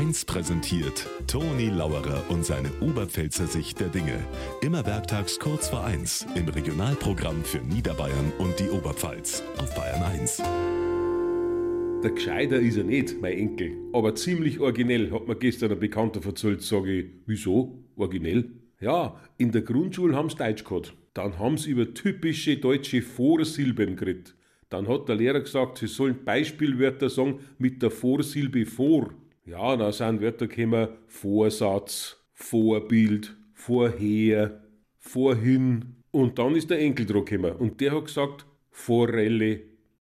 1 präsentiert Toni Lauerer und seine Oberpfälzer Sicht der Dinge. Immer werktags kurz vor 1 im Regionalprogramm für Niederbayern und die Oberpfalz auf Bayern 1. Der Gescheiter ist er nicht, mein Enkel, aber ziemlich originell, hat mir gestern ein Bekannter erzählt, sage ich, wieso? Originell? Ja, in der Grundschule haben's Deutsch gehabt. Dann haben's über typische deutsche Vorsilben geredet. Dann hat der Lehrer gesagt, sie sollen Beispielwörter sagen mit der Vorsilbe vor. Ja, dann sind Wörter gekommen Vorsatz, Vorbild, vorher, vorhin. Und dann ist der Enkel gekommen und der hat gesagt Forelle,